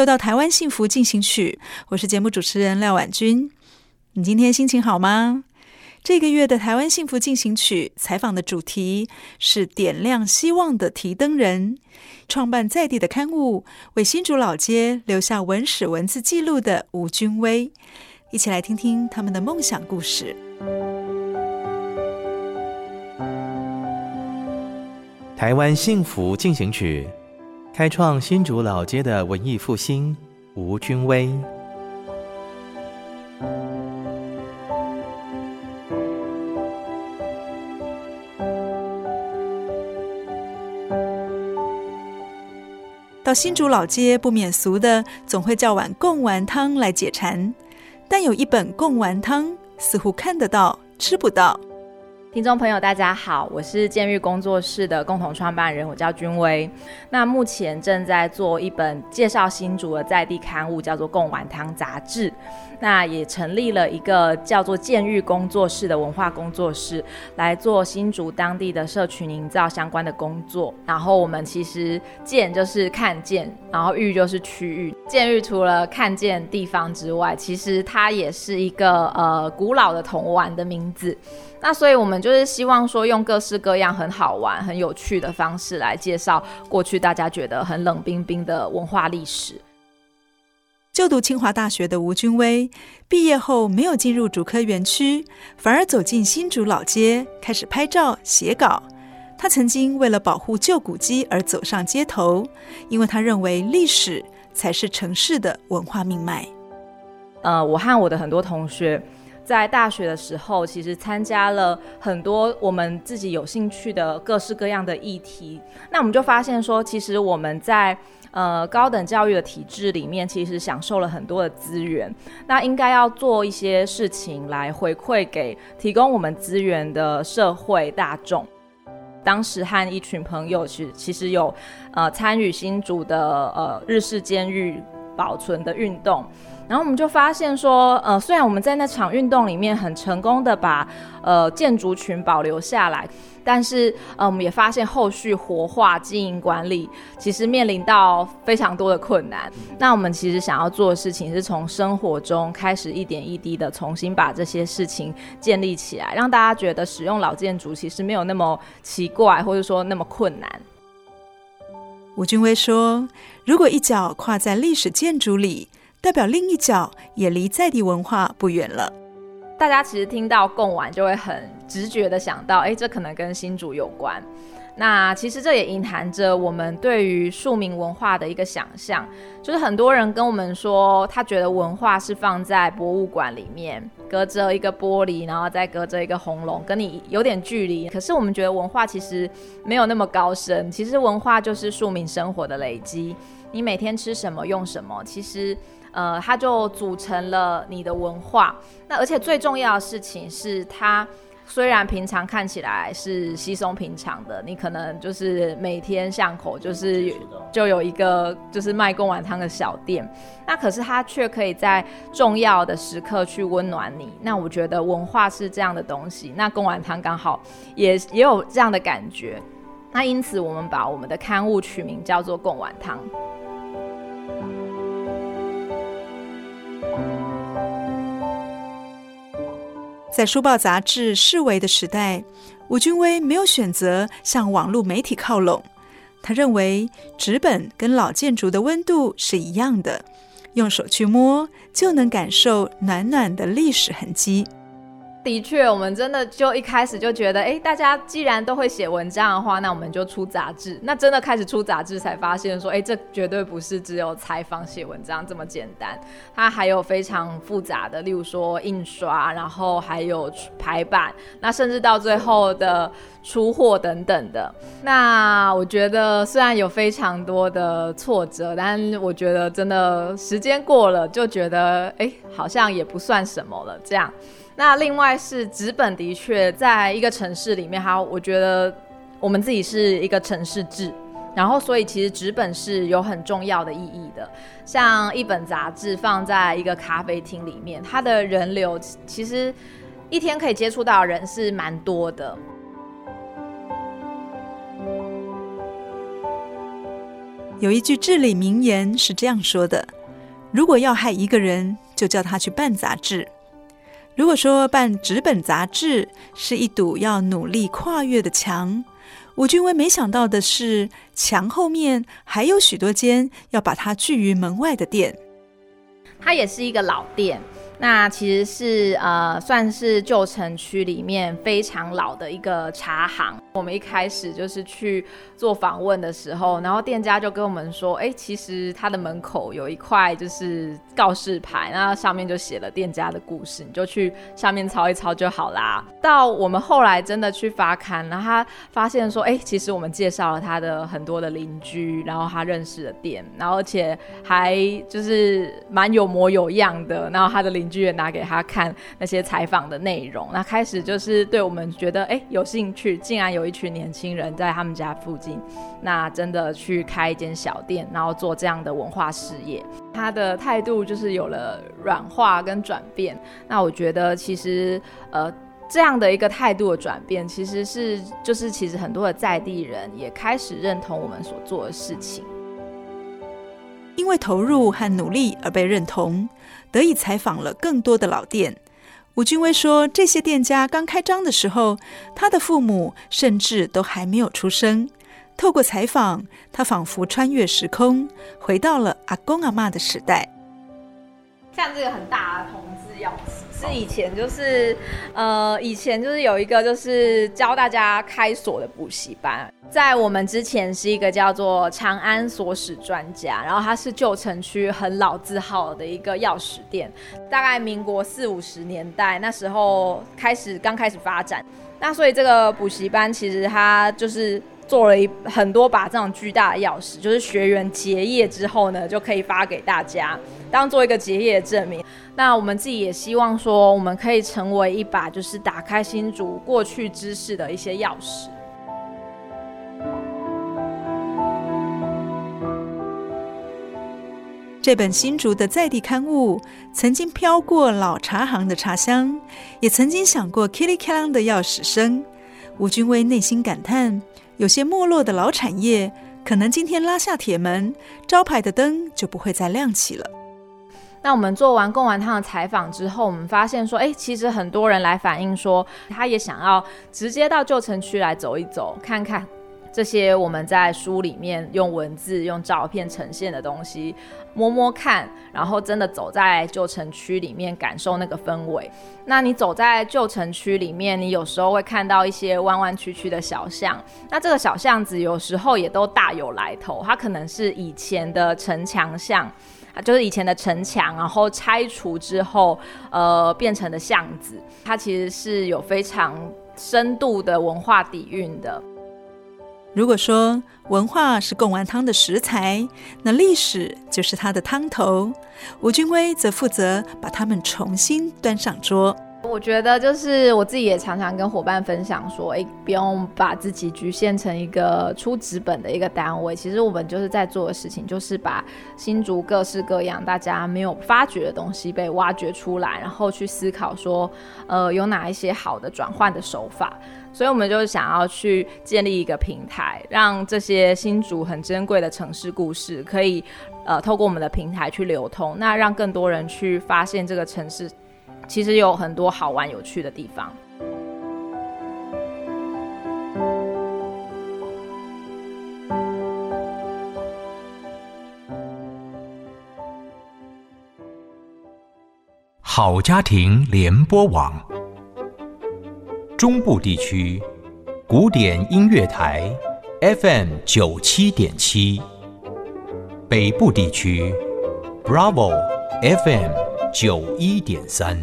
又到台湾幸福进行曲，我是节目主持人廖婉君。你今天心情好吗？这个月的台湾幸福进行曲采访的主题是点亮希望的提灯人，创办在地的刊物，为新竹老街留下文史文字记录的吴君威，一起来听听他们的梦想故事。台湾幸福进行曲，开创新竹老街的文艺复兴，吴君威。到新竹老街不免俗的，总会叫碗贡丸汤来解馋。但有一本贡丸汤，似乎看得到，吃不到。听众朋友，大家好，我是建育工作室的共同创办人，我叫君威。那目前正在做一本介绍新竹的在地刊物，叫做《贡丸汤杂志》。那也成立了一个叫做建育工作室的文化工作室，来做新竹当地的社群营造相关的工作。然后我们其实建就是看见，然后育就是区域。建育除了看见地方之外，其实它也是一个呃古老的童玩的名字。那所以我们就是希望说，用各式各样很好玩、很有趣的方式来介绍过去大家觉得很冷冰冰的文化历史。就读清华大学的吴君威，毕业后没有进入主科园区，反而走进新竹老街，开始拍照写稿。他曾经为了保护旧古迹而走上街头，因为他认为历史才是城市的文化命脉。呃，我和我的很多同学在大学的时候，其实参加了很多我们自己有兴趣的各式各样的议题。那我们就发现说，其实我们在呃，高等教育的体制里面，其实享受了很多的资源。那应该要做一些事情来回馈给提供我们资源的社会大众。当时和一群朋友其实其实有呃参与新竹的呃日式监狱保存的运动。然后我们就发现说，呃，虽然我们在那场运动里面很成功的把呃建筑群保留下来，但是呃我们也发现后续活化经营管理其实面临到非常多的困难。那我们其实想要做的事情是从生活中开始一点一滴的重新把这些事情建立起来，让大家觉得使用老建筑其实没有那么奇怪，或者说那么困难。吴君威说：“如果一脚跨在历史建筑里。”代表另一角也离在地文化不远了。大家其实听到贡丸就会很直觉的想到，哎，这可能跟新竹有关。那其实这也隐含着我们对于庶民文化的一个想象，就是很多人跟我们说，他觉得文化是放在博物馆里面，隔着一个玻璃，然后再隔着一个红龙，跟你有点距离。可是我们觉得文化其实没有那么高深，其实文化就是庶民生活的累积。你每天吃什么，用什么，其实。呃，它就组成了你的文化。那而且最重要的事情是，它虽然平常看起来是稀松平常的，你可能就是每天巷口就是就有一个就是卖贡丸汤的小店，那可是它却可以在重要的时刻去温暖你。那我觉得文化是这样的东西，那贡丸汤刚好也也有这样的感觉。那因此，我们把我们的刊物取名叫做贡丸汤。在书报杂志式微的时代，吴君威没有选择向网络媒体靠拢。他认为纸本跟老建筑的温度是一样的，用手去摸，就能感受暖暖的历史痕迹。的确，我们真的就一开始就觉得，哎，大家既然都会写文章的话，那我们就出杂志。那真的开始出杂志，才发现说，哎，这绝对不是只有采访写文章这么简单，它还有非常复杂的，例如说印刷，然后还有排版，那甚至到最后的出货等等的。那我觉得虽然有非常多的挫折，但我觉得真的时间过了，就觉得，哎，好像也不算什么了，这样。那另外是纸本，的确在一个城市里面，哈，我觉得我们自己是一个城市志，然后所以其实纸本是有很重要的意义的。像一本杂志放在一个咖啡厅里面，它的人流其实一天可以接触到的人是蛮多的。有一句至理名言是这样说的：如果要害一个人，就叫他去办杂志。如果说办纸本杂志是一堵要努力跨越的墙，吴君威没想到的是，墙后面还有许多间要把它拒于门外的店。它也是一个老店。那其实是呃，算是旧城区里面非常老的一个茶行。我们一开始就是去做访问的时候，然后店家就跟我们说，哎，其实他的门口有一块就是告示牌，那上面就写了店家的故事，你就去上面抄一抄就好啦。到我们后来真的去发刊，然后他发现说，哎，其实我们介绍了他的很多的邻居，然后他认识的店，然后而且还就是蛮有模有样的，然后他的邻。剧院拿给他看那些采访的内容，那开始就是对我们觉得哎有兴趣，竟然有一群年轻人在他们家附近，那真的去开一间小店，然后做这样的文化事业。他的态度就是有了软化跟转变。那我觉得其实呃这样的一个态度的转变，其实是就是其实很多的在地人也开始认同我们所做的事情，因为投入和努力而被认同。得以采访了更多的老店。吴君威说，这些店家刚开张的时候，他的父母甚至都还没有出生。透过采访，他仿佛穿越时空，回到了阿公阿嬷的时代。像这个很大的铜钥匙，是以前就是，呃，以前就是有一个就是教大家开锁的补习班。在我们之前是一个叫做长安锁匙专家，然后它是旧城区很老字号的一个钥匙店，大概民国四五十年代那时候开始刚开始发展，那所以这个补习班其实它就是做了一很多把这种巨大的钥匙，就是学员结业之后呢就可以发给大家当做一个结业的证明。那我们自己也希望说，我们可以成为一把就是打开新竹过去知识的一些钥匙。这本新竹的在地刊物，曾经飘过老茶行的茶香，也曾经响过噼里啪啦的钥匙声。吴君威内心感叹：有些没落的老产业，可能今天拉下铁门，招牌的灯就不会再亮起了。那我们做完贡丸汤的采访之后，我们发现说，哎，其实很多人来反映说，他也想要直接到旧城区来走一走，看看。这些我们在书里面用文字、用照片呈现的东西，摸摸看，然后真的走在旧城区里面，感受那个氛围。那你走在旧城区里面，你有时候会看到一些弯弯曲曲的小巷。那这个小巷子有时候也都大有来头，它可能是以前的城墙巷，就是以前的城墙，然后拆除之后，呃，变成的巷子。它其实是有非常深度的文化底蕴的。如果说文化是贡丸汤的食材，那历史就是它的汤头。吴君威则负责把它们重新端上桌。我觉得就是我自己也常常跟伙伴分享说，诶，不用把自己局限成一个出纸本的一个单位。其实我们就是在做的事情，就是把新竹各式各样大家没有发掘的东西被挖掘出来，然后去思考说，呃，有哪一些好的转换的手法。所以我们就想要去建立一个平台，让这些新竹很珍贵的城市故事可以，呃，透过我们的平台去流通，那让更多人去发现这个城市。其实有很多好玩有趣的地方。好家庭联播网，中部地区古典音乐台 FM 九七点七，北部地区 Bravo FM 九一点三。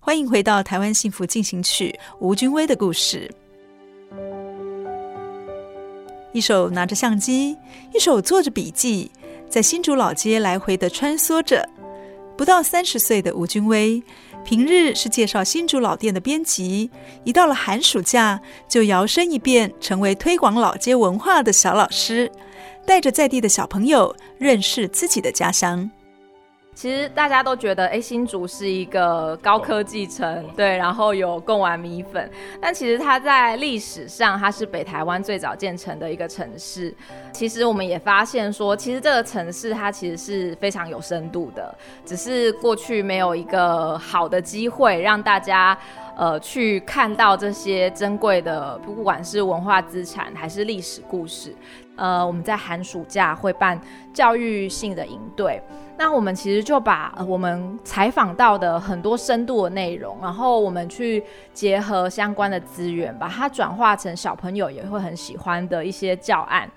欢迎回到《台湾幸福进行曲》，吴君威的故事。一手拿着相机，一手做着笔记，在新竹老街来回的穿梭着。不到三十岁的吴君威，平日是介绍新竹老店的编辑，一到了寒暑假，就摇身一变成为推广老街文化的小老师，带着在地的小朋友认识自己的家乡。其实大家都觉得，哎，新竹是一个高科技城，对，然后有贡丸米粉。但其实它在历史上，它是北台湾最早建成的一个城市。其实我们也发现说，其实这个城市它其实是非常有深度的，只是过去没有一个好的机会让大家呃去看到这些珍贵的，不管是文化资产还是历史故事。呃，我们在寒暑假会办教育性的营队。那我们其实就把我们采访到的很多深度的内容，然后我们去结合相关的资源，把它转化成小朋友也会很喜欢的一些教案。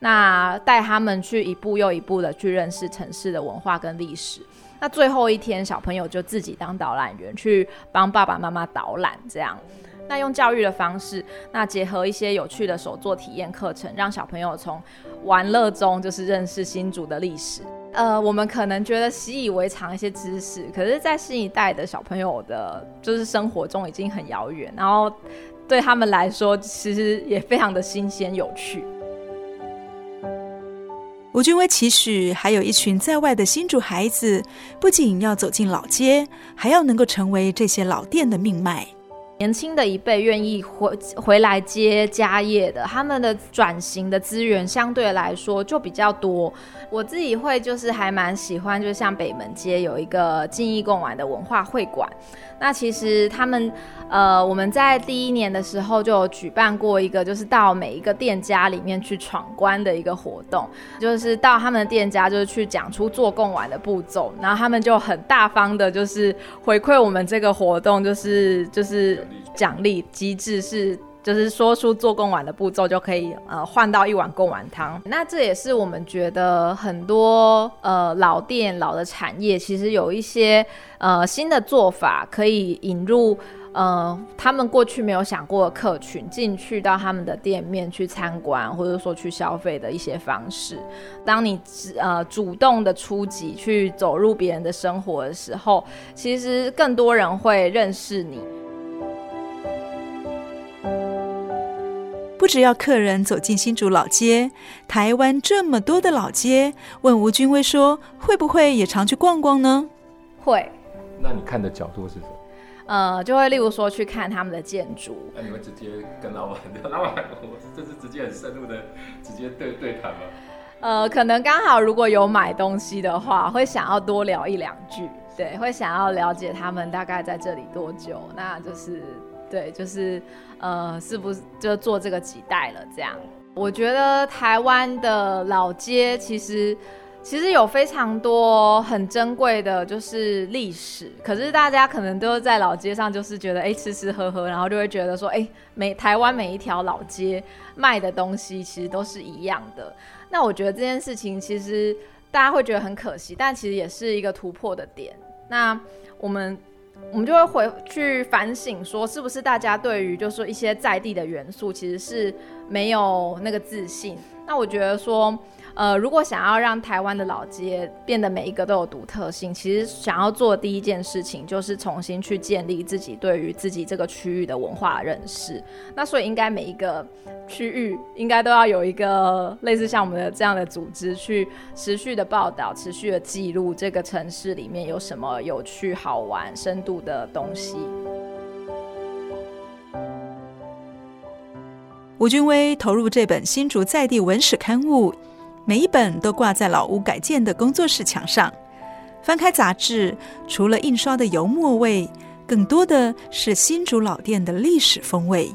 那带他们去一步又一步的去认识城市的文化跟历史。那最后一天，小朋友就自己当导览员，去帮爸爸妈妈导览，这样。那用教育的方式，那结合一些有趣的手作体验课程，让小朋友从玩乐中就是认识新竹的历史。呃，我们可能觉得习以为常一些知识，可是，在新一代的小朋友的，就是生活中已经很遥远，然后对他们来说，其实也非常的新鲜有趣。吴君威期许，还有一群在外的新竹孩子，不仅要走进老街，还要能够成为这些老店的命脉。年轻的一辈愿意回回来接家业的，他们的转型的资源相对来说就比较多。我自己会就是还蛮喜欢，就像北门街有一个记忆贡丸的文化会馆。那其实他们，呃，我们在第一年的时候就举办过一个，就是到每一个店家里面去闯关的一个活动，就是到他们的店家，就是去讲出做贡丸的步骤，然后他们就很大方的，就是回馈我们这个活动，就是就是奖励机制是。就是说出做贡丸的步骤就可以呃换到一碗贡丸汤，那这也是我们觉得很多呃老店老的产业其实有一些呃新的做法可以引入呃他们过去没有想过的客群进去到他们的店面去参观或者说去消费的一些方式。当你呃主动的出击去走入别人的生活的时候，其实更多人会认识你。不只要客人走进新竹老街，台湾这么多的老街，问吴君威说：“会不会也常去逛逛呢？”会。那你看的角度是什么？呃，就会例如说去看他们的建筑。那你们直接跟老板聊，老板，我这是直接很深入的直接对对谈吗？呃，可能刚好如果有买东西的话，会想要多聊一两句，对，会想要了解他们大概在这里多久，那就是。对，就是，呃，是不是就做这个几代了？这样，我觉得台湾的老街其实其实有非常多很珍贵的，就是历史。可是大家可能都在老街上，就是觉得哎，吃吃喝喝，然后就会觉得说，哎，每台湾每一条老街卖的东西其实都是一样的。那我觉得这件事情其实大家会觉得很可惜，但其实也是一个突破的点。那我们。我们就会回去反省，说是不是大家对于就是说一些在地的元素，其实是没有那个自信。那我觉得说。呃，如果想要让台湾的老街变得每一个都有独特性，其实想要做第一件事情就是重新去建立自己对于自己这个区域的文化认识。那所以应该每一个区域应该都要有一个类似像我们的这样的组织，去持续的报道、持续的记录这个城市里面有什么有趣、好玩、深度的东西。吴君威投入这本新竹在地文史刊物。每一本都挂在老屋改建的工作室墙上。翻开杂志，除了印刷的油墨味，更多的是新竹老店的历史风味。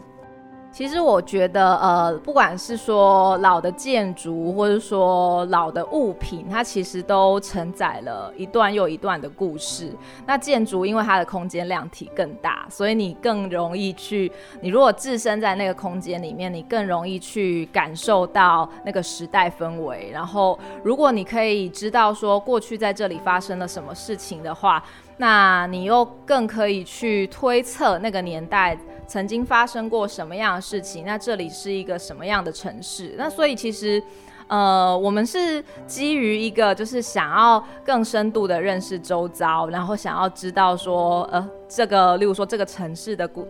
其实我觉得，呃，不管是说老的建筑，或者说老的物品，它其实都承载了一段又一段的故事。那建筑因为它的空间量体更大，所以你更容易去，你如果置身在那个空间里面，你更容易去感受到那个时代氛围。然后，如果你可以知道说过去在这里发生了什么事情的话，那你又更可以去推测那个年代。曾经发生过什么样的事情？那这里是一个什么样的城市？那所以其实，呃，我们是基于一个就是想要更深度的认识周遭，然后想要知道说，呃，这个，例如说这个城市的古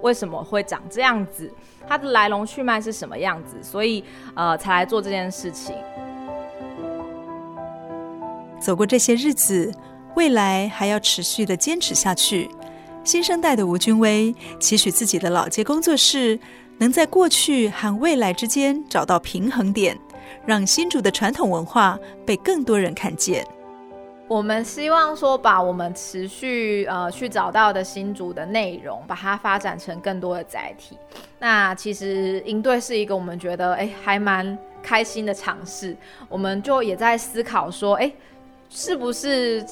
为什么会长这样子，它的来龙去脉是什么样子，所以呃，才来做这件事情。走过这些日子，未来还要持续的坚持下去。新生代的吴君威期许自己的老街工作室能在过去和未来之间找到平衡点，让新竹的传统文化被更多人看见。我们希望说，把我们持续呃去找到的新竹的内容，把它发展成更多的载体。那其实应对是一个我们觉得哎还蛮开心的尝试，我们就也在思考说，哎，是不是？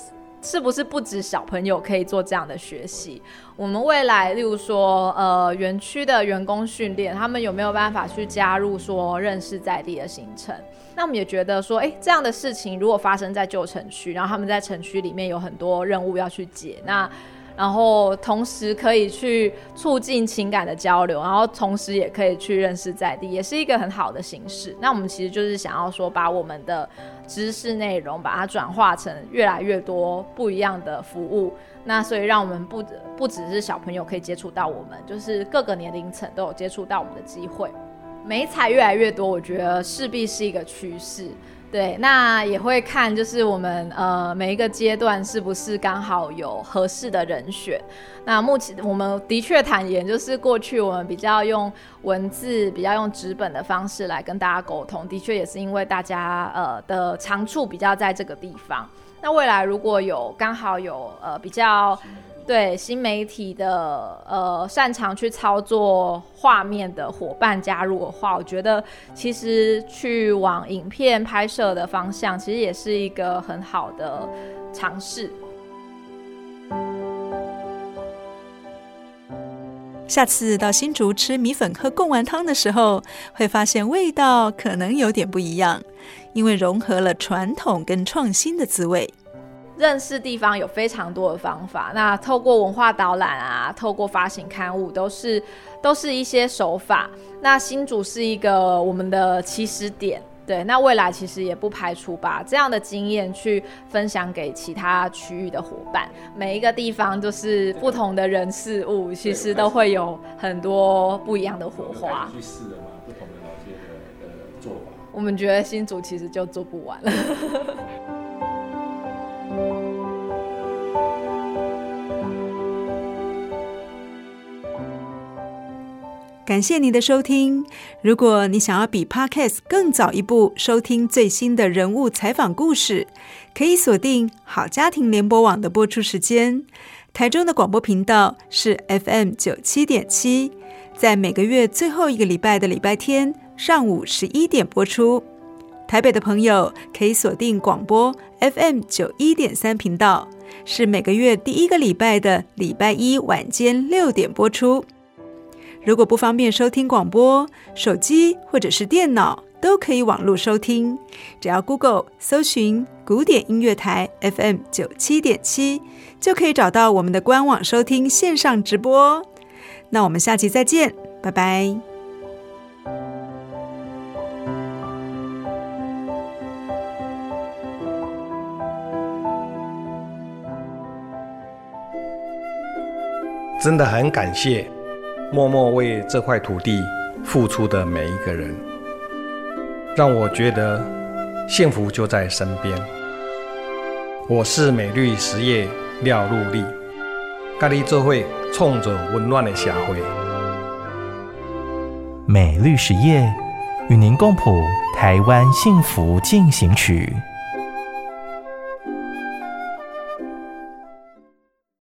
是不是不止小朋友可以做这样的学习？我们未来，例如说，呃，园区的员工训练，他们有没有办法去加入说认识在地的行程？那我们也觉得说，诶，这样的事情如果发生在旧城区，然后他们在城区里面有很多任务要去解，那。然后同时可以去促进情感的交流，然后同时也可以去认识在地，也是一个很好的形式。那我们其实就是想要说，把我们的知识内容把它转化成越来越多不一样的服务。那所以让我们不不只是小朋友可以接触到我们，就是各个年龄层都有接触到我们的机会。媒材越来越多，我觉得势必是一个趋势。对，那也会看，就是我们呃每一个阶段是不是刚好有合适的人选。那目前我们的确坦言，就是过去我们比较用文字、比较用纸本的方式来跟大家沟通，的确也是因为大家呃的长处比较在这个地方。那未来如果有刚好有呃比较。对新媒体的呃擅长去操作画面的伙伴加入的话，我觉得其实去往影片拍摄的方向，其实也是一个很好的尝试。下次到新竹吃米粉喝贡丸汤的时候，会发现味道可能有点不一样，因为融合了传统跟创新的滋味。认识地方有非常多的方法，那透过文化导览啊，透过发行刊物，都是都是一些手法。那新竹是一个我们的起始点，对。那未来其实也不排除把这样的经验去分享给其他区域的伙伴。每一个地方就是不同的人事物，其实都会有很多不一样的火花。去试了吗？不同的老街的的做法。我们觉得新竹其实就做不完了。感谢你的收听。如果你想要比 Podcast 更早一步收听最新的人物采访故事，可以锁定好家庭联播网的播出时间。台中的广播频道是 FM 九七点七，在每个月最后一个礼拜的礼拜天上午十一点播出。台北的朋友可以锁定广播 FM 九一点三频道，是每个月第一个礼拜的礼拜一晚间六点播出。如果不方便收听广播，手机或者是电脑都可以网络收听，只要 Google 搜寻古典音乐台 FM 九七点七，就可以找到我们的官网收听线上直播。那我们下期再见，拜拜。真的很感谢。默默为这块土地付出的每一个人，让我觉得幸福就在身边。我是美绿实业廖禄立，咖喱这会冲着温暖的社会。美绿实业与您共谱台湾幸福进行曲。